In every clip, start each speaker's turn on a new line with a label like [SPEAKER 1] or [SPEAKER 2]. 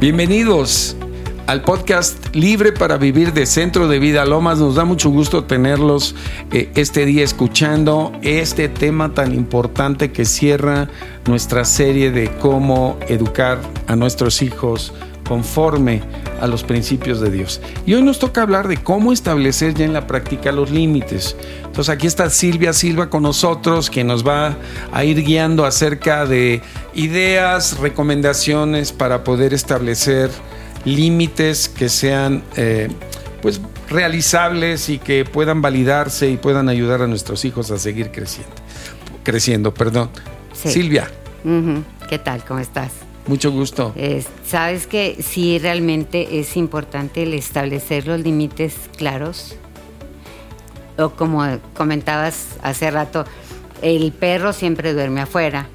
[SPEAKER 1] Bienvenidos al podcast Libre para Vivir de Centro de Vida Lomas. Nos da mucho gusto tenerlos eh, este día escuchando este tema tan importante que cierra nuestra serie de cómo educar a nuestros hijos conforme a los principios de Dios. Y hoy nos toca hablar de cómo establecer ya en la práctica los límites. Entonces aquí está Silvia Silva con nosotros, que nos va a ir guiando acerca de ideas, recomendaciones para poder establecer límites que sean eh, pues realizables y que puedan validarse y puedan ayudar a nuestros hijos a seguir creciendo. Creciendo, perdón. Silvia.
[SPEAKER 2] ¿Qué tal? ¿Cómo estás?
[SPEAKER 1] Mucho gusto.
[SPEAKER 2] Sabes que sí realmente es importante el establecer los límites claros. O como comentabas hace rato, el perro siempre duerme afuera.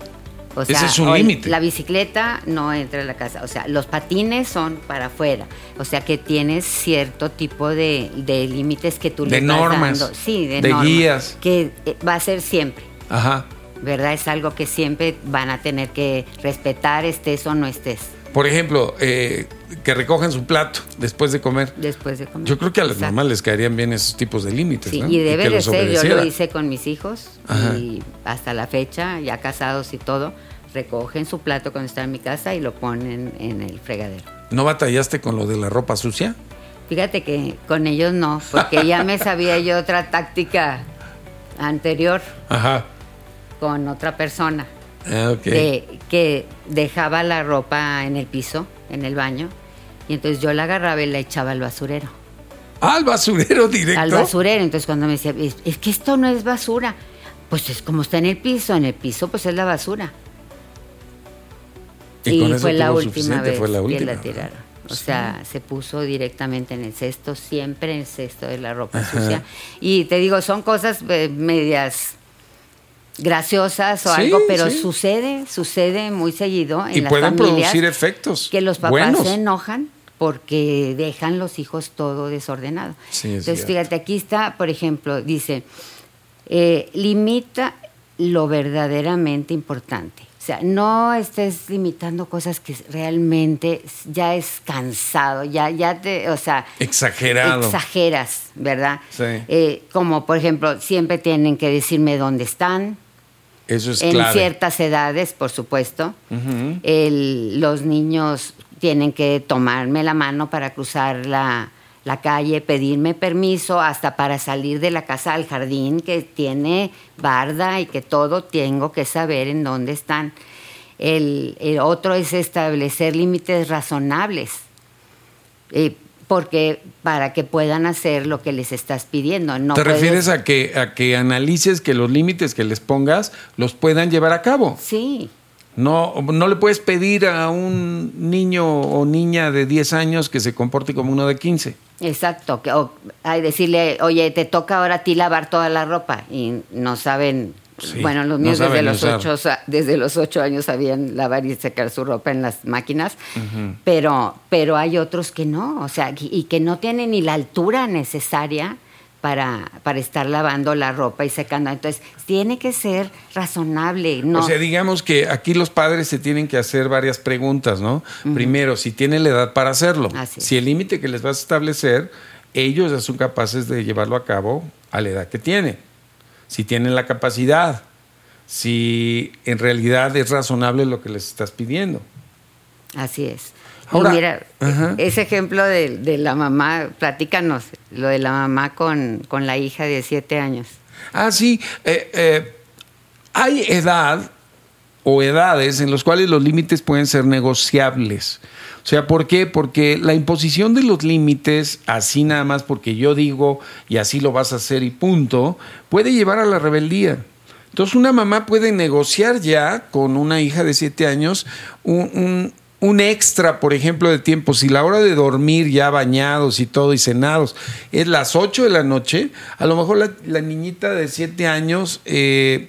[SPEAKER 2] O sea,
[SPEAKER 1] Ese es un límite.
[SPEAKER 2] La bicicleta no entra a la casa. O sea, los patines son para afuera. O sea, que tienes cierto tipo de, límites que tú
[SPEAKER 1] de
[SPEAKER 2] le
[SPEAKER 1] normas,
[SPEAKER 2] dando. Sí, de,
[SPEAKER 1] de
[SPEAKER 2] normas.
[SPEAKER 1] guías.
[SPEAKER 2] Que eh, va a ser siempre.
[SPEAKER 1] Ajá.
[SPEAKER 2] ¿Verdad? Es algo que siempre van a tener que respetar, estés o no estés.
[SPEAKER 1] Por ejemplo, eh, que recojan su plato después de comer.
[SPEAKER 2] Después de comer.
[SPEAKER 1] Yo creo que a las mamás les caerían bien esos tipos de límites.
[SPEAKER 2] Sí,
[SPEAKER 1] ¿no?
[SPEAKER 2] y debe de ser. Yo lo hice con mis hijos
[SPEAKER 1] Ajá.
[SPEAKER 2] y hasta la fecha, ya casados y todo, recogen su plato cuando están en mi casa y lo ponen en el fregadero.
[SPEAKER 1] ¿No batallaste con lo de la ropa sucia?
[SPEAKER 2] Fíjate que con ellos no, porque ya me sabía yo otra táctica anterior
[SPEAKER 1] Ajá.
[SPEAKER 2] Con otra persona.
[SPEAKER 1] Ah,
[SPEAKER 2] que, que dejaba la ropa en el piso, en el baño, y entonces yo la agarraba y la echaba al basurero.
[SPEAKER 1] Ah, al basurero directo.
[SPEAKER 2] Al basurero, entonces cuando me decía, es, es que esto no es basura, pues es como está en el piso, en el piso pues es la basura.
[SPEAKER 1] Y
[SPEAKER 2] fue la última vez
[SPEAKER 1] fue la
[SPEAKER 2] que
[SPEAKER 1] última.
[SPEAKER 2] la tiraron. O sea, se puso directamente en el cesto, siempre en el cesto de la ropa
[SPEAKER 1] Ajá.
[SPEAKER 2] sucia. Y te digo, son cosas eh, medias graciosas o
[SPEAKER 1] Sí,
[SPEAKER 2] algo, pero
[SPEAKER 1] sí.
[SPEAKER 2] sucede, sucede muy seguido en
[SPEAKER 1] Y
[SPEAKER 2] las
[SPEAKER 1] pueden
[SPEAKER 2] familias
[SPEAKER 1] producir efectos
[SPEAKER 2] que los papás
[SPEAKER 1] buenos.
[SPEAKER 2] se enojan porque dejan los hijos todo desordenado.
[SPEAKER 1] Sí,
[SPEAKER 2] Entonces,
[SPEAKER 1] cierto.
[SPEAKER 2] fíjate, aquí está, por ejemplo, dice, eh, limita lo verdaderamente importante. O sea, no estés limitando cosas que realmente ya es cansado, ya, ya te, o sea,
[SPEAKER 1] Exagerado.
[SPEAKER 2] exageras, ¿verdad?
[SPEAKER 1] Sí.
[SPEAKER 2] Eh, como por ejemplo, siempre tienen que decirme dónde están,
[SPEAKER 1] Eso es
[SPEAKER 2] en
[SPEAKER 1] clave.
[SPEAKER 2] ciertas edades, por supuesto. El- los niños tienen que tomarme la mano para cruzar la, la calle, pedirme permiso hasta para salir de la casa al jardín que tiene barda y que todo tengo que saber en dónde están. El, el otro es establecer límites razonables. eh, porque para que puedan hacer lo que les estás pidiendo. No
[SPEAKER 1] ¿Te
[SPEAKER 2] puedes-
[SPEAKER 1] refieres a que, a que analices que los límites que les pongas los puedan llevar a cabo?
[SPEAKER 2] Sí,
[SPEAKER 1] No, no le puedes pedir a un niño o niña de 10 años que se comporte como uno de 15.
[SPEAKER 2] Exacto, que, o, hay decirle, oye, te toca ahora a ti lavar toda la ropa y no saben,
[SPEAKER 1] Sí,
[SPEAKER 2] bueno, los
[SPEAKER 1] no
[SPEAKER 2] míos desde los,
[SPEAKER 1] usar.
[SPEAKER 2] ocho, desde los ocho años sabían lavar y secar su ropa en las máquinas, pero, pero hay otros que no, o sea, y, que no tienen ni la altura necesaria para, para estar lavando la ropa y secando. Entonces, tiene que ser razonable, ¿no?
[SPEAKER 1] O sea, digamos que aquí los padres se tienen que hacer varias preguntas, ¿no? Primero, si tienen la edad para hacerlo. Si el límite que les vas a establecer, ellos ya son capaces de llevarlo a cabo a la edad que tienen. Si tienen la capacidad, si en realidad es razonable lo que les estás pidiendo.
[SPEAKER 2] Así es.
[SPEAKER 1] Ahora-
[SPEAKER 2] y mira,
[SPEAKER 1] Ajá.
[SPEAKER 2] ese ejemplo de, de la mamá, platícanos, lo de la mamá con, con la hija de siete años.
[SPEAKER 1] Ah, sí. eh, eh, hay edad o edades en las cuales los límites pueden ser negociables. O sea, ¿por qué? Porque la imposición de los límites, así nada más porque yo digo y así lo vas a hacer y punto, puede llevar a la rebeldía. Entonces una mamá puede negociar ya con una hija de siete años un, un- extra, por ejemplo, de tiempo. Si la hora de dormir ya bañados y todo y cenados es las 8 de la noche, a lo mejor la, la niñita de siete años eh,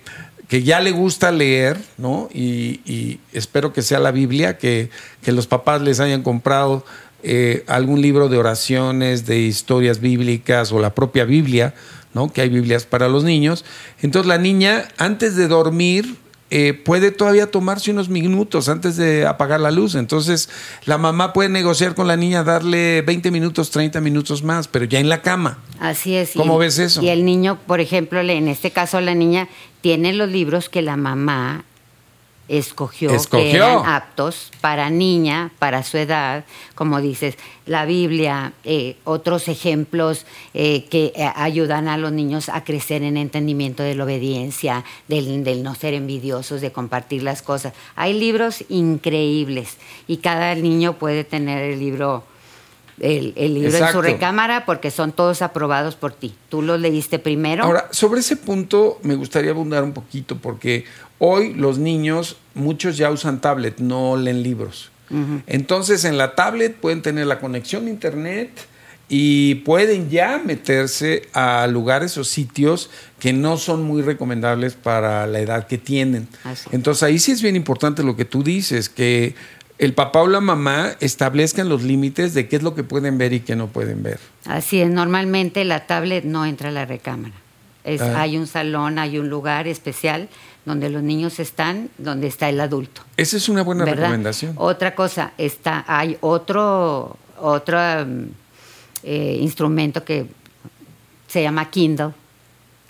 [SPEAKER 1] que ya le gusta leer, ¿no? Y, y espero que sea la Biblia, que, que los papás les hayan comprado eh, algún libro de oraciones, de historias bíblicas o la propia Biblia, ¿no? Que hay Biblias para los niños. Entonces la niña, antes de dormir, eh, puede todavía tomarse unos minutos antes de apagar la luz. Entonces, la mamá puede negociar con la niña, darle 20 minutos, 30 minutos más, pero ya en la cama.
[SPEAKER 2] Así es.
[SPEAKER 1] ¿Cómo ves eso?
[SPEAKER 2] Y el niño, por ejemplo, en este caso la niña tiene los libros que la mamá escogió,
[SPEAKER 1] Escogió.
[SPEAKER 2] que eran aptos para niña, para su edad, como dices, la Biblia, eh, otros ejemplos eh, que eh, ayudan a los niños a crecer en entendimiento de la obediencia, del, del no ser envidiosos, de compartir las cosas. Hay libros increíbles y cada niño puede tener el libro. El, el libro en su recámara porque son todos aprobados por ti. Tú los leíste primero.
[SPEAKER 1] Ahora, sobre ese punto me gustaría abundar un poquito porque hoy los niños, muchos ya usan tablet, no leen libros. Entonces en la tablet pueden tener la conexión a internet y pueden ya meterse a lugares o sitios que no son muy recomendables para la edad que tienen.
[SPEAKER 2] Así.
[SPEAKER 1] Entonces ahí sí es bien importante lo que tú dices, que el papá o la mamá establezcan los límites de qué es lo que pueden ver y qué no pueden ver.
[SPEAKER 2] Así es, normalmente la tablet no entra a la recámara. Es,
[SPEAKER 1] Ah.
[SPEAKER 2] Hay un salón, hay un lugar especial donde los niños están, donde está el adulto.
[SPEAKER 1] Esa es una buena
[SPEAKER 2] ¿verdad?
[SPEAKER 1] recomendación.
[SPEAKER 2] Otra cosa, está, hay otro, otro mm, eh, instrumento que se llama Kindle.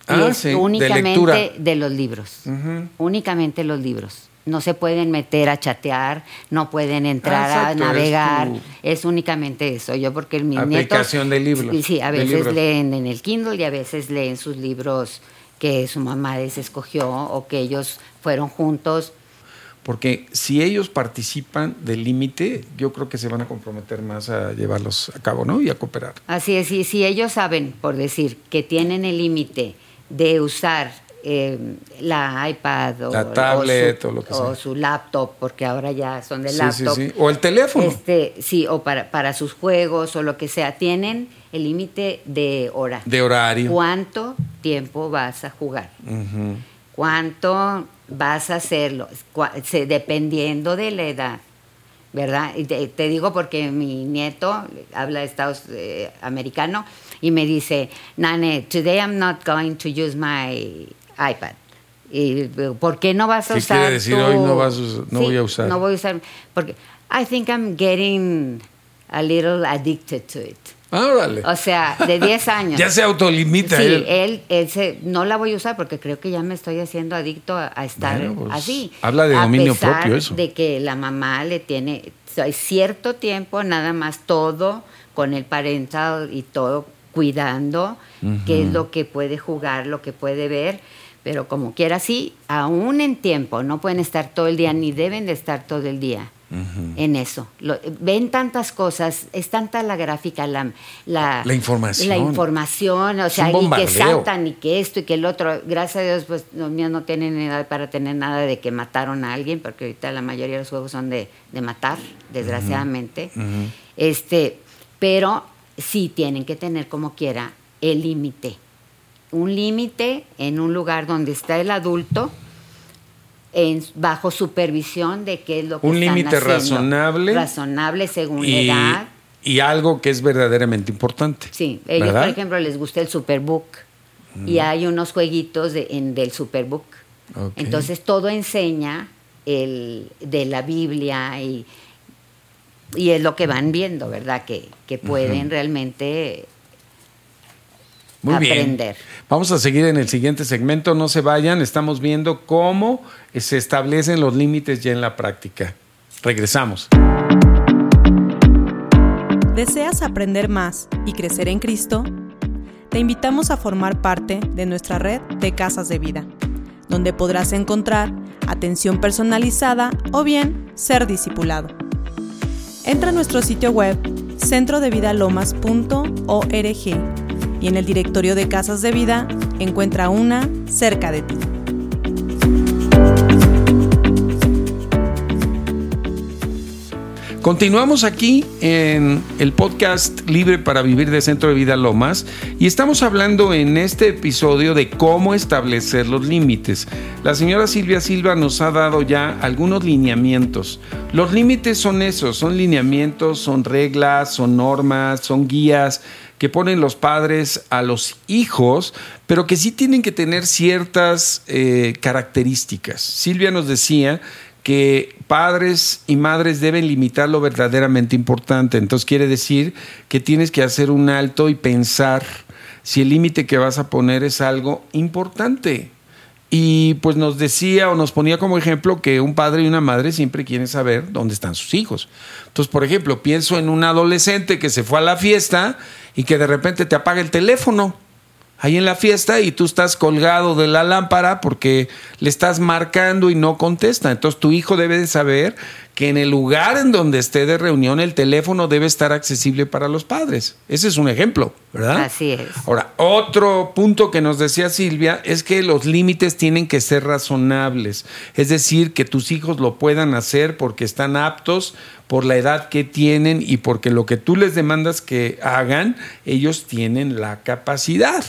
[SPEAKER 2] Y
[SPEAKER 1] Ah,
[SPEAKER 2] es
[SPEAKER 1] sí, de
[SPEAKER 2] únicamente de los libros. Únicamente los libros. No se pueden meter a chatear, no pueden entrar
[SPEAKER 1] Ah,
[SPEAKER 2] a
[SPEAKER 1] exacto,
[SPEAKER 2] navegar. Es, únicamente eso. Yo porque mis
[SPEAKER 1] Aplicación
[SPEAKER 2] nietos...
[SPEAKER 1] de libros,
[SPEAKER 2] Sí, sí, a veces leen en el Kindle y a veces leen sus libros que su mamá les escogió o que ellos fueron juntos.
[SPEAKER 1] Porque si ellos participan del límite, yo creo que se van a comprometer más a llevarlos a cabo, ¿no? Y a cooperar.
[SPEAKER 2] Así es, y si ellos saben, por decir, que tienen el límite de usar eh, la iPad o
[SPEAKER 1] La tablet
[SPEAKER 2] su,
[SPEAKER 1] o lo que
[SPEAKER 2] o
[SPEAKER 1] sea.
[SPEAKER 2] su laptop, porque ahora ya son de
[SPEAKER 1] Sí,
[SPEAKER 2] laptop.
[SPEAKER 1] sí, sí. O el teléfono.
[SPEAKER 2] Este, sí, o para, para sus juegos o lo que sea, tienen el límite de hora.
[SPEAKER 1] De horario.
[SPEAKER 2] ¿Cuánto tiempo vas a jugar? ¿Cuánto vas a hacerlo? Dependiendo de la edad, ¿verdad? Y te, te digo porque mi nieto habla Estados eh, americano y me dice, Nane, today I'm not going to use my iPad. Y, ¿Por qué no vas a
[SPEAKER 1] ¿Qué
[SPEAKER 2] usar
[SPEAKER 1] quiere decir,
[SPEAKER 2] tu-
[SPEAKER 1] hoy no vas a us- no
[SPEAKER 2] Sí,
[SPEAKER 1] voy a usar?
[SPEAKER 2] No voy a usar, porque I think I'm getting a little addicted to it.
[SPEAKER 1] Ah, órale.
[SPEAKER 2] O sea, de 10 años.
[SPEAKER 1] ya se autolimita.
[SPEAKER 2] Sí,
[SPEAKER 1] él.
[SPEAKER 2] él, él se, no la voy a usar porque creo que ya me estoy haciendo adicto a, a estar
[SPEAKER 1] Bueno, pues,
[SPEAKER 2] así.
[SPEAKER 1] habla de
[SPEAKER 2] A
[SPEAKER 1] dominio
[SPEAKER 2] pesar
[SPEAKER 1] propio eso.
[SPEAKER 2] De que la mamá le tiene cierto tiempo, nada más todo con el parental y todo cuidando qué es lo que puede jugar, lo que puede ver. Pero como quiera, sí, aún en tiempo, no pueden estar todo el día ni deben de estar todo el día en eso. Lo- ven tantas cosas, es tanta la gráfica, la, la,
[SPEAKER 1] La información.
[SPEAKER 2] la información, o
[SPEAKER 1] Es
[SPEAKER 2] sea, y que saltan y que esto y que el otro. Gracias a Dios, pues los míos no tienen edad para tener nada de que mataron a alguien, porque ahorita la mayoría de los juegos son de, de matar, desgraciadamente. Este, pero sí tienen que tener como quiera el límite. Un límite en un lugar donde está el adulto en, bajo supervisión de qué es lo que
[SPEAKER 1] Un límite razonable.
[SPEAKER 2] Razonable según
[SPEAKER 1] y,
[SPEAKER 2] edad.
[SPEAKER 1] y algo que es verdaderamente importante.
[SPEAKER 2] Sí, ellos,
[SPEAKER 1] ¿verdad?
[SPEAKER 2] por ejemplo, les gusta el Superbook y hay unos jueguitos de, en, del Superbook.
[SPEAKER 1] Ok.
[SPEAKER 2] Entonces todo enseña el, de la Biblia y, y es lo que van viendo, ¿verdad? Que, que pueden realmente
[SPEAKER 1] Muy
[SPEAKER 2] aprender.
[SPEAKER 1] bien. Vamos a seguir en el siguiente segmento. No se vayan. Estamos viendo cómo se establecen los límites ya en la práctica. Regresamos.
[SPEAKER 3] ¿Deseas aprender más y crecer en Cristo? Te invitamos a formar parte de nuestra red de casas de vida, donde podrás encontrar atención personalizada o bien ser discipulado. Entra a nuestro sitio web centrodevidalomas.org y en el directorio de casas de vida encuentra una cerca de ti.
[SPEAKER 1] Continuamos aquí en el podcast Libre para Vivir de Centro de Vida Lomas y estamos hablando en este episodio de cómo establecer los límites. La señora Silvia Silva nos ha dado ya algunos lineamientos. Los límites son esos, son lineamientos, son reglas, son normas, son guías que ponen los padres a los hijos, pero que sí tienen que tener ciertas eh, características. Silvia nos decía que padres y madres deben limitar lo verdaderamente importante. Entonces quiere decir que tienes que hacer un alto y pensar si el límite que vas a poner es algo importante. Y pues nos decía o nos ponía como ejemplo que un padre y una madre siempre quieren saber dónde están sus hijos. Entonces, por ejemplo, pienso en un adolescente que se fue a la fiesta y que de repente te apaga el teléfono ahí en la fiesta y tú estás colgado de la lámpara porque le estás marcando y no contesta. Entonces tu hijo debe de saber que en el lugar en donde esté de reunión el teléfono debe estar accesible para los padres. Ese es un ejemplo, ¿verdad?
[SPEAKER 2] Así es.
[SPEAKER 1] Ahora, otro punto que nos decía Silvia es que los límites tienen que ser razonables, es decir, que tus hijos lo puedan hacer porque están aptos por la edad que tienen y porque lo que tú les demandas que hagan, ellos tienen la capacidad.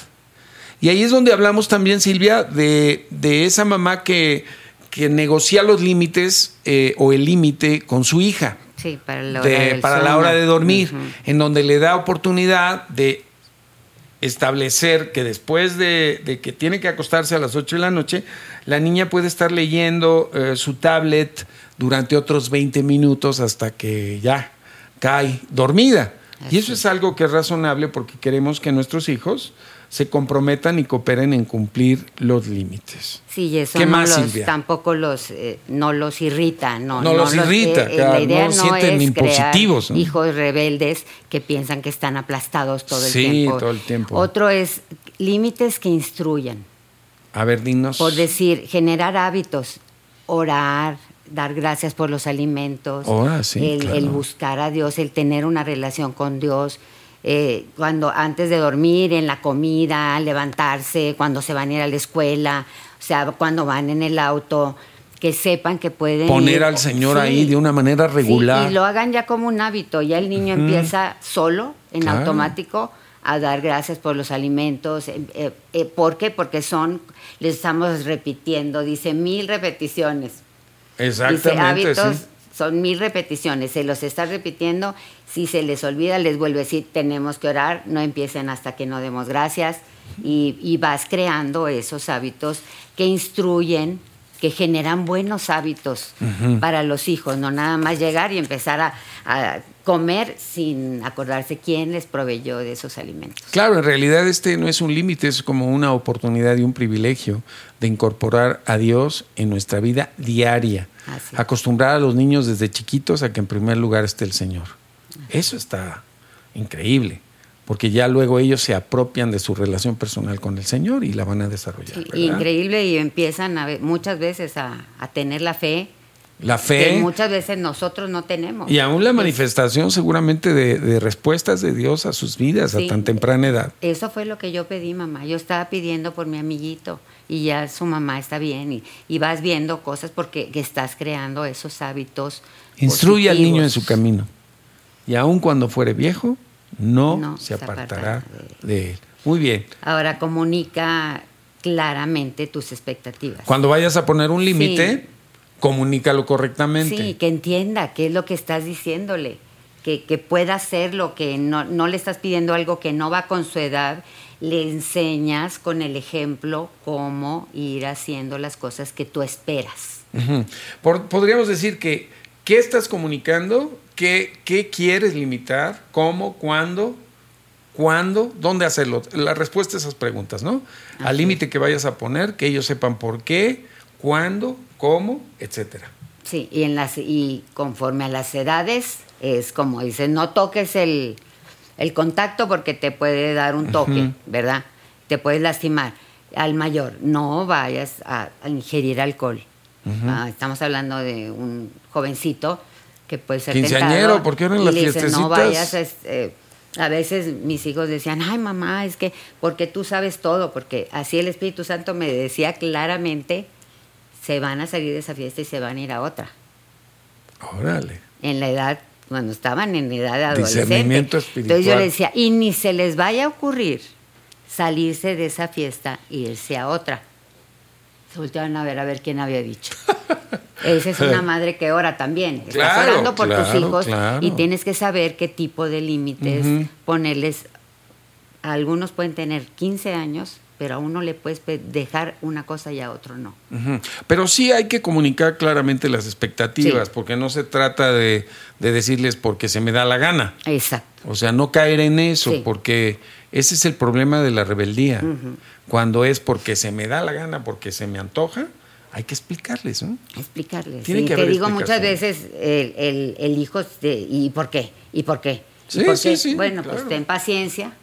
[SPEAKER 1] Y ahí es donde hablamos también, Silvia, de, esa mamá que, que negocia los límites eh, o el límite con su hija.
[SPEAKER 2] Sí, para la hora, de,
[SPEAKER 1] para la hora de dormir, en donde le da oportunidad de establecer que después de, que tiene que acostarse a las 8 de la noche, la niña puede estar leyendo eh, su tablet durante otros 20 minutos hasta que ya cae dormida. Y eso es algo que es razonable porque queremos que nuestros hijos se comprometan y cooperen en cumplir los límites.
[SPEAKER 2] Sí, eso no los, tampoco los, eh, no los irrita. No,
[SPEAKER 1] no, los irrita, eh, la idea no, sienten impositivos.
[SPEAKER 2] hijos rebeldes que piensan que están aplastados todo el tiempo.
[SPEAKER 1] Sí, todo el tiempo.
[SPEAKER 2] Otro es límites que instruyan.
[SPEAKER 1] A ver, dinos.
[SPEAKER 2] Por decir, generar hábitos, orar, dar gracias por los alimentos, el, buscar a Dios, el tener una relación con Dios, eh, cuando antes de dormir, en la comida, levantarse, cuando se van a ir a la escuela, o sea, cuando van en el auto, que sepan que pueden
[SPEAKER 1] poner al Señor ahí de una manera regular
[SPEAKER 2] y lo hagan ya como un hábito. Ya el niño empieza solo, en automático, a dar gracias por los alimentos. Eh, eh, ¿Por qué? Porque son, les estamos repitiendo, dice mil repeticiones.
[SPEAKER 1] Exactamente.
[SPEAKER 2] Dice hábitos son mil repeticiones, se los está repitiendo, si se les olvida les vuelve a decir tenemos que orar, no empiecen hasta que no demos gracias y, vas creando esos hábitos que instruyen, que generan buenos hábitos para los hijos, no nada más llegar y empezar a, a, comer sin acordarse quién les proveyó de esos alimentos.
[SPEAKER 1] Claro, en realidad este no es un límite, es como una oportunidad y un privilegio de incorporar a Dios en nuestra vida diaria acostumbrar a los niños desde chiquitos a que en primer lugar esté el Señor. Eso está increíble, porque ya luego ellos se apropian de su relación personal con el Señor y la van a desarrollar.
[SPEAKER 2] increíble y empiezan a, muchas veces a, tener la fe.
[SPEAKER 1] La fe.
[SPEAKER 2] Que muchas veces nosotros no tenemos.
[SPEAKER 1] Y aún la manifestación seguramente de, respuestas de Dios a sus vidas a tan temprana edad.
[SPEAKER 2] Eso fue lo que yo pedí, mamá. Yo estaba pidiendo por mi amiguito y ya su mamá está bien y, vas viendo cosas porque estás creando esos hábitos.
[SPEAKER 1] Instruye al niño en su camino y aun cuando fuere viejo, no, se, apartará, de... él. Muy bien.
[SPEAKER 2] Ahora comunica claramente tus expectativas.
[SPEAKER 1] Cuando vayas a poner un límite, comunícalo correctamente.
[SPEAKER 2] Sí, que entienda qué es lo que estás diciéndole, que, que pueda hacer lo que no, no le estás pidiendo algo que no va con su edad le enseñas con el ejemplo cómo ir haciendo las cosas que tú esperas.
[SPEAKER 1] podríamos decir que, ¿qué estás comunicando? ¿Qué, ¿Qué quieres limitar? ¿Cómo? ¿Cuándo? ¿Cuándo? ¿Dónde hacerlo? La respuesta a esas preguntas, ¿no? Al límite que vayas a poner, que ellos sepan por qué, cuándo, cómo, etcétera.
[SPEAKER 2] Sí, y, en las, y conforme a las edades, es como dicen, no toques el, el contacto porque te puede dar un toque, ¿verdad? Te puedes lastimar. Al mayor, no vayas a, ingerir alcohol. Ah, estamos hablando de un jovencito que puede ser
[SPEAKER 1] Quinceañero, ¿por qué no en las fiestecitas?
[SPEAKER 2] No vayas, este, a veces mis hijos decían, ay mamá, es que porque tú sabes todo, porque así el Espíritu Santo me decía claramente, se van a salir de esa fiesta y se van a ir a otra.
[SPEAKER 1] Órale.
[SPEAKER 2] En la edad cuando estaban en edad de adolescente. Entonces yo le decía, y ni se les vaya a ocurrir salirse de esa fiesta e irse a otra. Se voltearon a ver a ver quién había dicho. Esa es una madre que ora también. Estás orando por tus hijos y tienes que saber qué tipo de límites ponerles algunos pueden tener 15 años, pero a uno le puedes dejar una cosa y a otro no.
[SPEAKER 1] Pero sí hay que comunicar claramente las expectativas, porque no se trata de, decirles porque se me da la gana.
[SPEAKER 2] Exacto.
[SPEAKER 1] O sea, no caer en eso, porque ese es el problema de la rebeldía. Cuando es porque se me da la gana, porque se me antoja, hay que explicarles, ¿no?
[SPEAKER 2] Explicarles. Tiene que te digo muchas veces el, el, hijo, ¿y por qué? ¿Y por qué?
[SPEAKER 1] Sí, sí, sí,
[SPEAKER 2] bueno, pues ten paciencia.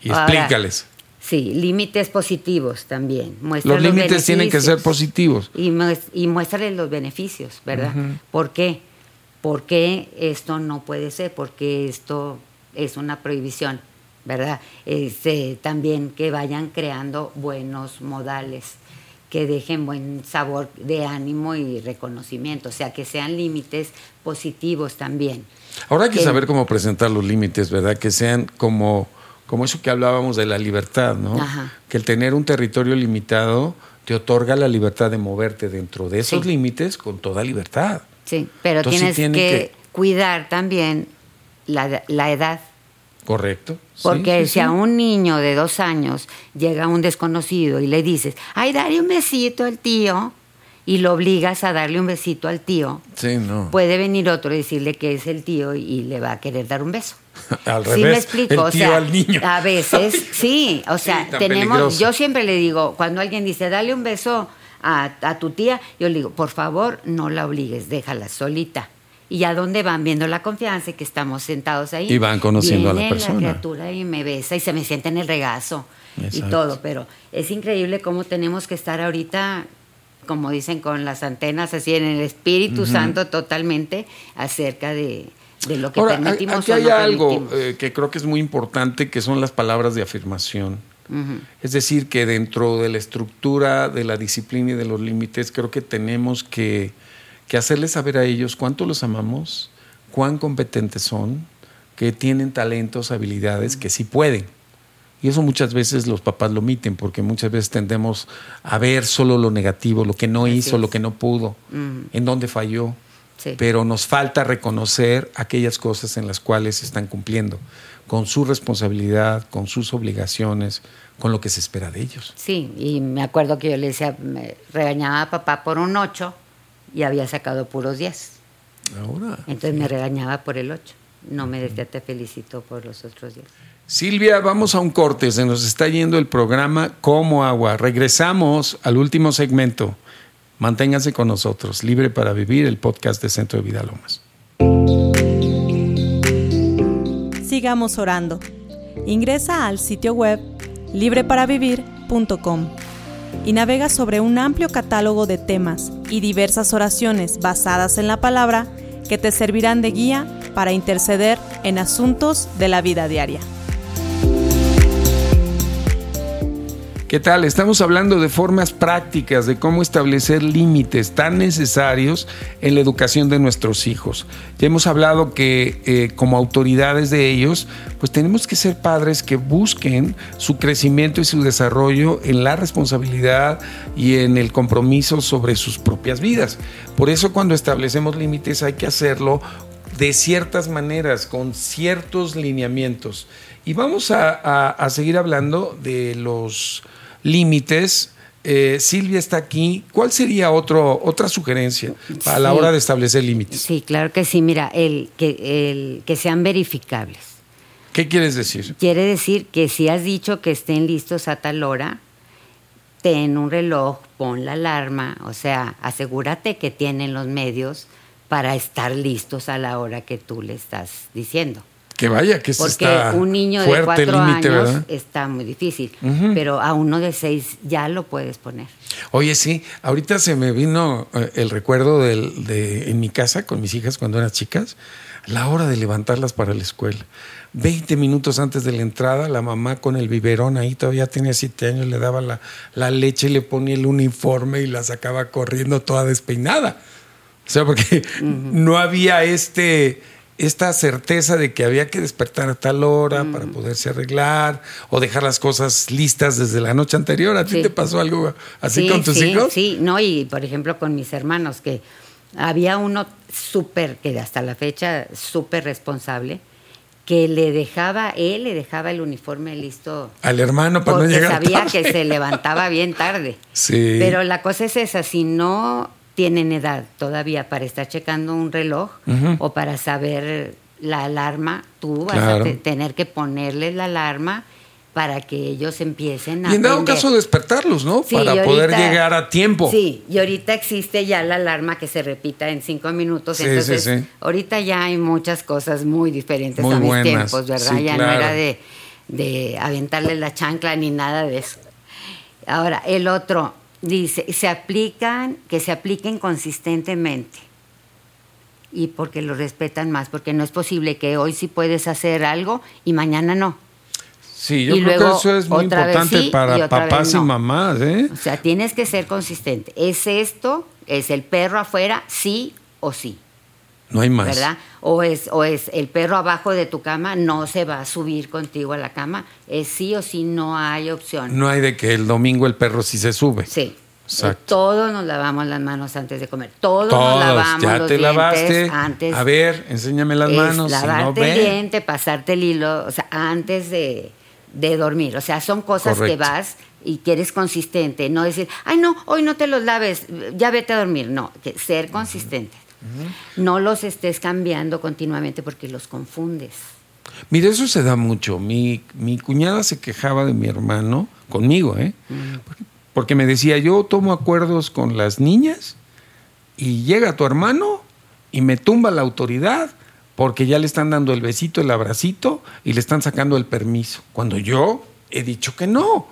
[SPEAKER 1] Y explícales.
[SPEAKER 2] Sí, límites positivos también.
[SPEAKER 1] los límites tienen que ser positivos.
[SPEAKER 2] Y, y muéstrales los beneficios, ¿verdad? ¿Por qué? ¿Por qué esto no puede ser? Porque esto es una prohibición, ¿verdad? Este, también que vayan creando buenos modales que dejen buen sabor de ánimo y reconocimiento, o sea, que sean límites positivos también.
[SPEAKER 1] Ahora hay que, saber cómo presentar los límites, ¿verdad? Que sean como, como eso que hablábamos de la libertad, ¿no? Que el tener un territorio limitado te otorga la libertad de moverte dentro de esos límites con toda libertad.
[SPEAKER 2] Sí, pero tienes que, cuidar también la, la edad
[SPEAKER 1] Correcto.
[SPEAKER 2] Porque si a un niño de dos años llega un desconocido y le dices, ay, dale un besito al tío, y lo obligas a darle un besito al tío, puede venir otro y decirle que es el tío y le va a querer dar un beso.
[SPEAKER 1] Al revés. me explico?
[SPEAKER 2] El tío
[SPEAKER 1] al niño.
[SPEAKER 2] A veces, sí, o sea, tenemos, yo siempre le digo, cuando alguien dice, dale un beso a, a tu tía, yo le digo, por favor, no la obligues, déjala solita y a dónde van viendo la confianza y que estamos sentados ahí.
[SPEAKER 1] Y van conociendo a la persona.
[SPEAKER 2] la criatura y me besa y se me siente en el regazo y todo, pero es increíble cómo tenemos que estar ahorita como dicen con las antenas así en el Espíritu Santo totalmente acerca de, lo que Ahora, permitimos
[SPEAKER 1] aquí hay algo eh, que creo que es muy importante que son las palabras de afirmación. Es decir, que dentro de la estructura de la disciplina y de los límites, creo que tenemos que que hacerles saber a ellos cuánto los amamos, cuán competentes son, que tienen talentos, habilidades, que sí pueden. Y eso muchas veces los papás lo omiten, porque muchas veces tendemos a ver solo lo negativo, lo que no hizo, lo que no pudo, en dónde falló. Pero nos falta reconocer aquellas cosas en las cuales están cumpliendo, con su responsabilidad, con sus obligaciones, con lo que se espera de ellos.
[SPEAKER 2] Sí, y me acuerdo que yo le decía, me regañaba a papá por un 8 y había sacado puros 10.
[SPEAKER 1] Ahora.
[SPEAKER 2] Entonces me regañaba por el 8. No me decía te felicito por los otros 10.
[SPEAKER 1] Silvia, vamos a un corte. Se nos está yendo el programa como agua. Regresamos al último segmento. Manténganse con nosotros. Libre para Vivir, el podcast de Centro de Vida Lomas.
[SPEAKER 3] Sigamos orando. Ingresa al sitio web libreparavivir.com y navega sobre un amplio catálogo de temas y diversas oraciones basadas en la palabra que te servirán de guía para interceder en asuntos de la vida diaria.
[SPEAKER 1] ¿Qué tal? Estamos hablando de formas prácticas de cómo establecer límites tan necesarios en la educación de nuestros hijos. Ya hemos hablado que eh, como autoridades de ellos, pues tenemos que ser padres que busquen su crecimiento y su desarrollo en la responsabilidad y en el compromiso sobre sus propias vidas. Por eso cuando establecemos límites hay que hacerlo de ciertas maneras, con ciertos lineamientos. Y vamos a seguir hablando de los límites. Eh, Silvia está aquí. ¿Cuál sería otro, otra sugerencia a la hora de establecer límites?
[SPEAKER 2] Sí, claro que sí. Mira, el que, el que sean verificables.
[SPEAKER 1] ¿Qué quieres decir?
[SPEAKER 2] Quiere decir que si has dicho que estén listos a tal hora, ten un reloj, pon la alarma, o sea, asegúrate que tienen los medios para estar listos a la hora que tú le estás diciendo.
[SPEAKER 1] Que vaya, que
[SPEAKER 2] Porque un niño de cuatro años está muy difícil, pero a uno de seis ya lo puedes poner.
[SPEAKER 1] Oye, sí, ahorita se me vino eh, el recuerdo de, en mi casa con mis hijas cuando eran chicas, la hora de levantarlas para la escuela. Veinte minutos antes de la entrada, la mamá con el biberón ahí, todavía tenía siete años, le daba la, la leche, le ponía el uniforme y la sacaba corriendo toda despeinada. O sea, porque no había este esta certeza de que había que despertar a tal hora para poderse arreglar o dejar las cosas listas desde la noche anterior. ¿A ti te pasó algo así con tus hijos?
[SPEAKER 2] Sí, no, y por ejemplo con mis hermanos, que había uno súper, que hasta la fecha súper responsable, que le dejaba, él le dejaba el uniforme listo.
[SPEAKER 1] Al hermano para no llegar
[SPEAKER 2] sabía
[SPEAKER 1] tarde.
[SPEAKER 2] que se levantaba bien tarde.
[SPEAKER 1] Sí.
[SPEAKER 2] Pero la cosa es esa, si no tienen edad todavía para estar checando un reloj o para saber la alarma, tú vas
[SPEAKER 1] Claro.
[SPEAKER 2] a te- tener que ponerles la alarma para que ellos empiecen a
[SPEAKER 1] Y en dado
[SPEAKER 2] aprender.
[SPEAKER 1] caso despertarlos, ¿no?
[SPEAKER 2] Sí,
[SPEAKER 1] para poder llegar a tiempo.
[SPEAKER 2] Sí, y ahorita existe ya la alarma que se repita en cinco minutos.
[SPEAKER 1] Sí,
[SPEAKER 2] entonces,
[SPEAKER 1] sí, sí.
[SPEAKER 2] ahorita ya hay muchas cosas muy diferentes
[SPEAKER 1] Muy
[SPEAKER 2] a mis
[SPEAKER 1] buenas,
[SPEAKER 2] tiempos, ¿verdad? ya
[SPEAKER 1] claro.
[SPEAKER 2] no era de, de aventarle la chancla ni nada de eso. Ahora, el otro dice, se aplican, que se apliquen consistentemente. Y porque lo respetan más, porque no es posible que hoy sí puedes hacer algo y mañana no.
[SPEAKER 1] Sí, yo
[SPEAKER 2] Y
[SPEAKER 1] creo
[SPEAKER 2] luego
[SPEAKER 1] que eso es muy importante
[SPEAKER 2] sí
[SPEAKER 1] para papás y mamás, ¿eh?
[SPEAKER 2] O sea, tienes que ser consistente. ¿Es esto? ¿Es el perro afuera? Sí o sí,
[SPEAKER 1] No hay más.
[SPEAKER 2] ¿verdad? O es, o es el perro abajo de tu cama, no se va a subir contigo a la cama. Es sí o sí, no hay opción.
[SPEAKER 1] No hay de que el domingo el perro sí se sube.
[SPEAKER 2] Sí.
[SPEAKER 1] Exacto.
[SPEAKER 2] Todos nos lavamos las manos antes de comer. Todos, nos lavamos
[SPEAKER 1] ya
[SPEAKER 2] los
[SPEAKER 1] te
[SPEAKER 2] dientes
[SPEAKER 1] lavaste.
[SPEAKER 2] antes.
[SPEAKER 1] A ver, enséñame las
[SPEAKER 2] es
[SPEAKER 1] manos. si
[SPEAKER 2] lavarte
[SPEAKER 1] no,
[SPEAKER 2] el diente, pasarte el hilo, o sea, antes de, de dormir. O sea, son cosas que vas y que eres consistente. No decir, ay, no, hoy no te los laves, ya vete a dormir. No, que ser consistente. No los estés cambiando continuamente porque los confundes.
[SPEAKER 1] Mira, eso se da mucho. Mi, mi cuñada se quejaba de mi hermano, conmigo, ¿eh? Porque, porque me decía, yo tomo acuerdos con las niñas y llega tu hermano y me tumba la autoridad porque ya le están dando el besito, el abracito y le están sacando el permiso. Cuando yo he dicho que no.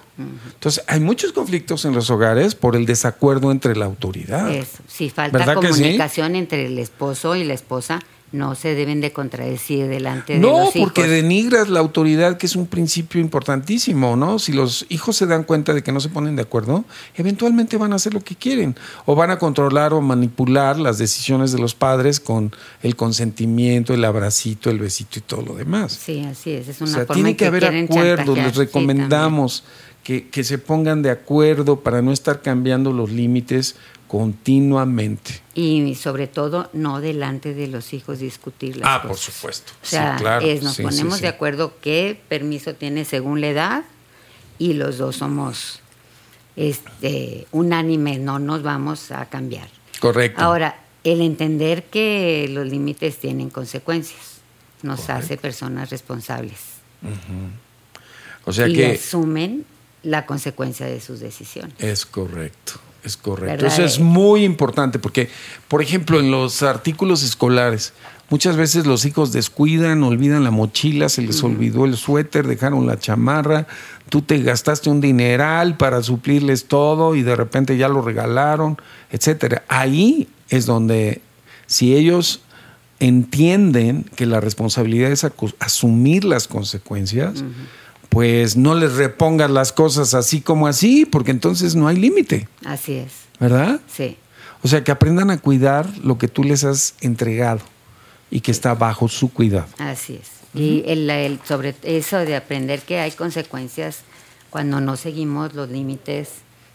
[SPEAKER 1] Entonces, hay muchos conflictos en los hogares por el desacuerdo entre la autoridad.
[SPEAKER 2] Eso. Si falta
[SPEAKER 1] ¿Verdad que sí?
[SPEAKER 2] comunicación entre el esposo y la esposa, no se deben de contradecir delante de
[SPEAKER 1] No,
[SPEAKER 2] los hijos.
[SPEAKER 1] porque denigras la autoridad, que es un principio importantísimo, ¿no? Si los hijos se dan cuenta de que no se ponen de acuerdo, eventualmente van a hacer lo que quieren o van a controlar o manipular las decisiones de los padres con el consentimiento, el abracito, el besito y todo lo demás.
[SPEAKER 2] Sí, así es. Es
[SPEAKER 1] O
[SPEAKER 2] una
[SPEAKER 1] sea,
[SPEAKER 2] forma
[SPEAKER 1] tiene
[SPEAKER 2] en
[SPEAKER 1] que haber acuerdos, les
[SPEAKER 2] Sí,
[SPEAKER 1] recomendamos que, que se pongan de acuerdo para no estar cambiando los límites continuamente.
[SPEAKER 2] Y sobre todo, no delante de los hijos discutir las
[SPEAKER 1] Ah, por
[SPEAKER 2] cosas.
[SPEAKER 1] supuesto.
[SPEAKER 2] O sea,
[SPEAKER 1] sí, claro.
[SPEAKER 2] es, nos
[SPEAKER 1] Sí,
[SPEAKER 2] ponemos
[SPEAKER 1] sí,
[SPEAKER 2] de acuerdo qué permiso tiene según la edad y los dos somos este, unánimes, no nos vamos a cambiar.
[SPEAKER 1] Correcto.
[SPEAKER 2] Ahora, el entender que los límites tienen consecuencias nos
[SPEAKER 1] Correcto.
[SPEAKER 2] hace personas responsables
[SPEAKER 1] o sea
[SPEAKER 2] y
[SPEAKER 1] que
[SPEAKER 2] asumen la consecuencia de sus decisiones.
[SPEAKER 1] Es correcto, es correcto.
[SPEAKER 2] ¿Verdad?
[SPEAKER 1] Eso es muy importante porque, por ejemplo, en los artículos escolares, muchas veces los hijos descuidan, olvidan la mochila, se les olvidó el suéter, dejaron la chamarra, tú te gastaste un dineral para suplirles todo y de repente ya lo regalaron, etcétera. Ahí es donde si ellos entienden que la responsabilidad es asumir las consecuencias, pues no les repongas las cosas así como así, porque entonces no hay límite,
[SPEAKER 2] Así es,
[SPEAKER 1] ¿verdad?
[SPEAKER 2] sí.
[SPEAKER 1] O sea, que aprendan a cuidar lo que tú les has entregado y que está bajo su cuidado.
[SPEAKER 2] Así es. Y el, el- sobre eso de aprender que hay consecuencias cuando no seguimos los límites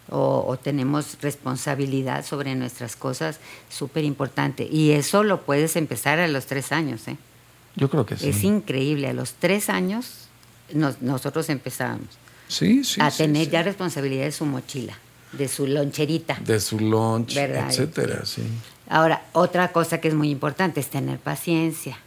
[SPEAKER 2] o, o tenemos responsabilidad sobre nuestras cosas, súper importante. Y eso lo puedes empezar a los tres años. ¿eh?
[SPEAKER 1] Yo creo que sí.
[SPEAKER 2] Es increíble. A los tres años nos- nosotros empezábamos
[SPEAKER 1] Sí, sí.
[SPEAKER 2] a tener
[SPEAKER 1] sí.
[SPEAKER 2] ya responsabilidad de su mochila, de su loncherita.
[SPEAKER 1] De su lunch,
[SPEAKER 2] ¿Verdad?
[SPEAKER 1] etcétera, sí.
[SPEAKER 2] Ahora, otra cosa que es muy importante es tener paciencia.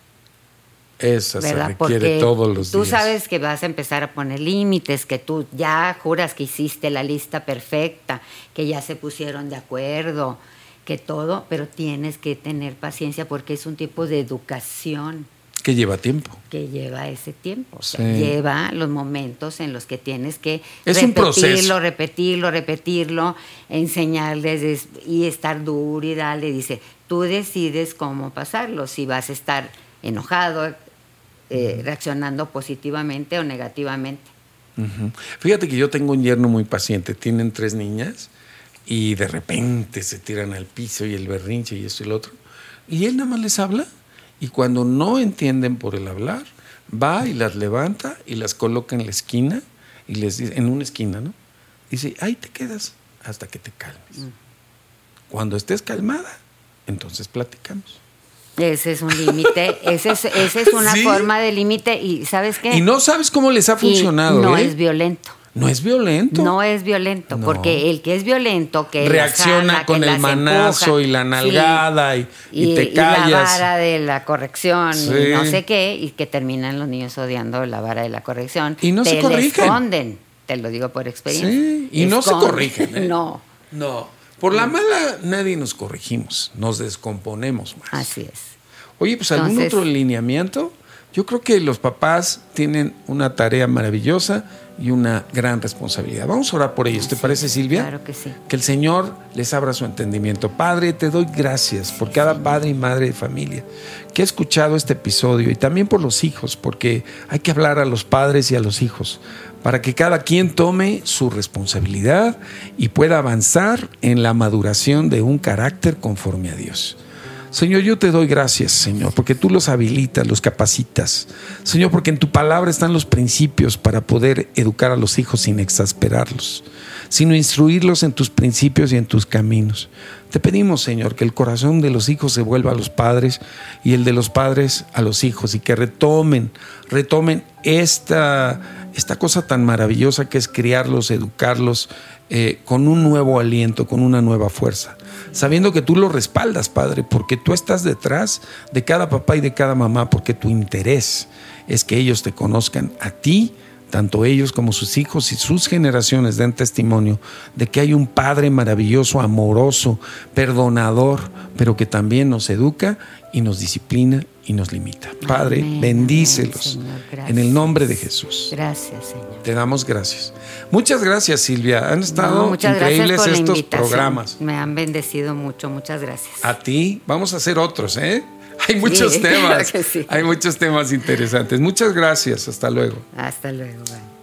[SPEAKER 1] Esa se
[SPEAKER 2] ¿verdad?
[SPEAKER 1] requiere
[SPEAKER 2] Porque
[SPEAKER 1] todos los
[SPEAKER 2] tú
[SPEAKER 1] días.
[SPEAKER 2] sabes que vas a empezar a poner límites, que tú ya juras que hiciste la lista perfecta, que ya se pusieron de acuerdo, que todo, pero tienes que tener paciencia porque es un tipo de educación
[SPEAKER 1] Que lleva tiempo.
[SPEAKER 2] que lleva ese tiempo. O sea, lleva los momentos en los que tienes que
[SPEAKER 1] Es
[SPEAKER 2] repetirlo, repetirlo, repetirlo, enseñarles es- y estar duro y darle. Dice, tú decides cómo pasarlo, si vas a estar enojado, eh, reaccionando positivamente o negativamente.
[SPEAKER 1] Fíjate que yo tengo un yerno muy paciente. Tienen tres niñas y de repente se tiran al piso y el berrinche y esto y lo otro. Y él nada más les habla y cuando no entienden por el hablar, va y las levanta y las coloca en la esquina y les dice, en una esquina, ¿no? Dice, ahí te quedas hasta que te calmes. Cuando estés calmada, entonces platicamos.
[SPEAKER 2] Ese es un límite, ese es, ese es una
[SPEAKER 1] Sí.
[SPEAKER 2] forma de límite y ¿sabes qué?
[SPEAKER 1] Y no sabes cómo les ha
[SPEAKER 2] Y
[SPEAKER 1] funcionado.
[SPEAKER 2] no
[SPEAKER 1] ¿eh?
[SPEAKER 2] es violento.
[SPEAKER 1] No es violento.
[SPEAKER 2] No es violento,
[SPEAKER 1] No.
[SPEAKER 2] porque el que es violento, que
[SPEAKER 1] Reacciona
[SPEAKER 2] jala,
[SPEAKER 1] con
[SPEAKER 2] que
[SPEAKER 1] el manazo
[SPEAKER 2] empuja,
[SPEAKER 1] y la
[SPEAKER 2] sí,
[SPEAKER 1] nalgada y- y te
[SPEAKER 2] la
[SPEAKER 1] callas.
[SPEAKER 2] vara de la corrección
[SPEAKER 1] Sí.
[SPEAKER 2] y no sé qué, y que terminan los niños odiando la vara de la corrección.
[SPEAKER 1] Y no
[SPEAKER 2] te
[SPEAKER 1] se
[SPEAKER 2] la
[SPEAKER 1] corrigen.
[SPEAKER 2] esconden, te lo digo por experiencia.
[SPEAKER 1] Sí, y no se corrigen, ¿eh?
[SPEAKER 2] No,
[SPEAKER 1] No. Por la mala nadie nos corregimos, nos descomponemos más.
[SPEAKER 2] así es.
[SPEAKER 1] Oye, pues algún
[SPEAKER 2] Entonces-
[SPEAKER 1] otro lineamiento. Yo creo que los papás tienen una tarea maravillosa y una gran responsabilidad. Vamos a orar por ellos, ¿te parece, Silvia?
[SPEAKER 2] claro que sí.
[SPEAKER 1] Que el Señor les abra su entendimiento. Padre, te doy gracias por cada padre y madre de familia que ha escuchado este episodio y también por los hijos, porque hay que hablar a los padres y a los hijos para que cada quien tome su responsabilidad y pueda avanzar en la maduración de un carácter conforme a Dios. Señor, yo te doy gracias, Señor, porque tú los habilitas, los capacitas. Señor, porque en tu palabra están los principios para poder educar a los hijos sin exasperarlos, sino instruirlos en tus principios y en tus caminos. Te pedimos, Señor, que el corazón de los hijos se vuelva a los padres y el de los padres a los hijos y que retomen, retomen esta, esta cosa tan maravillosa que es criarlos, educarlos eh, con un nuevo aliento, con una nueva fuerza. Sabiendo que tú lo respaldas, Padre, porque tú estás detrás de cada papá y de cada mamá, porque tu interés es que ellos te conozcan a ti, tanto ellos como sus hijos y sus generaciones den testimonio de que hay un Padre maravilloso, amoroso, perdonador, pero que también nos educa y nos disciplina y nos limita. Padre,
[SPEAKER 2] Amén,
[SPEAKER 1] bendícelos
[SPEAKER 2] amén,
[SPEAKER 1] en el nombre de Jesús.
[SPEAKER 2] Gracias, Señor.
[SPEAKER 1] Te damos gracias. Muchas gracias, Silvia. Han estado
[SPEAKER 2] No,
[SPEAKER 1] increíbles estos programas.
[SPEAKER 2] Me han bendecido mucho, muchas gracias.
[SPEAKER 1] A ti, vamos a hacer otros, ¿eh? Hay muchos
[SPEAKER 2] Sí,
[SPEAKER 1] temas,
[SPEAKER 2] claro sí.
[SPEAKER 1] hay muchos temas interesantes. Muchas gracias, hasta luego.
[SPEAKER 2] Hasta luego. bye.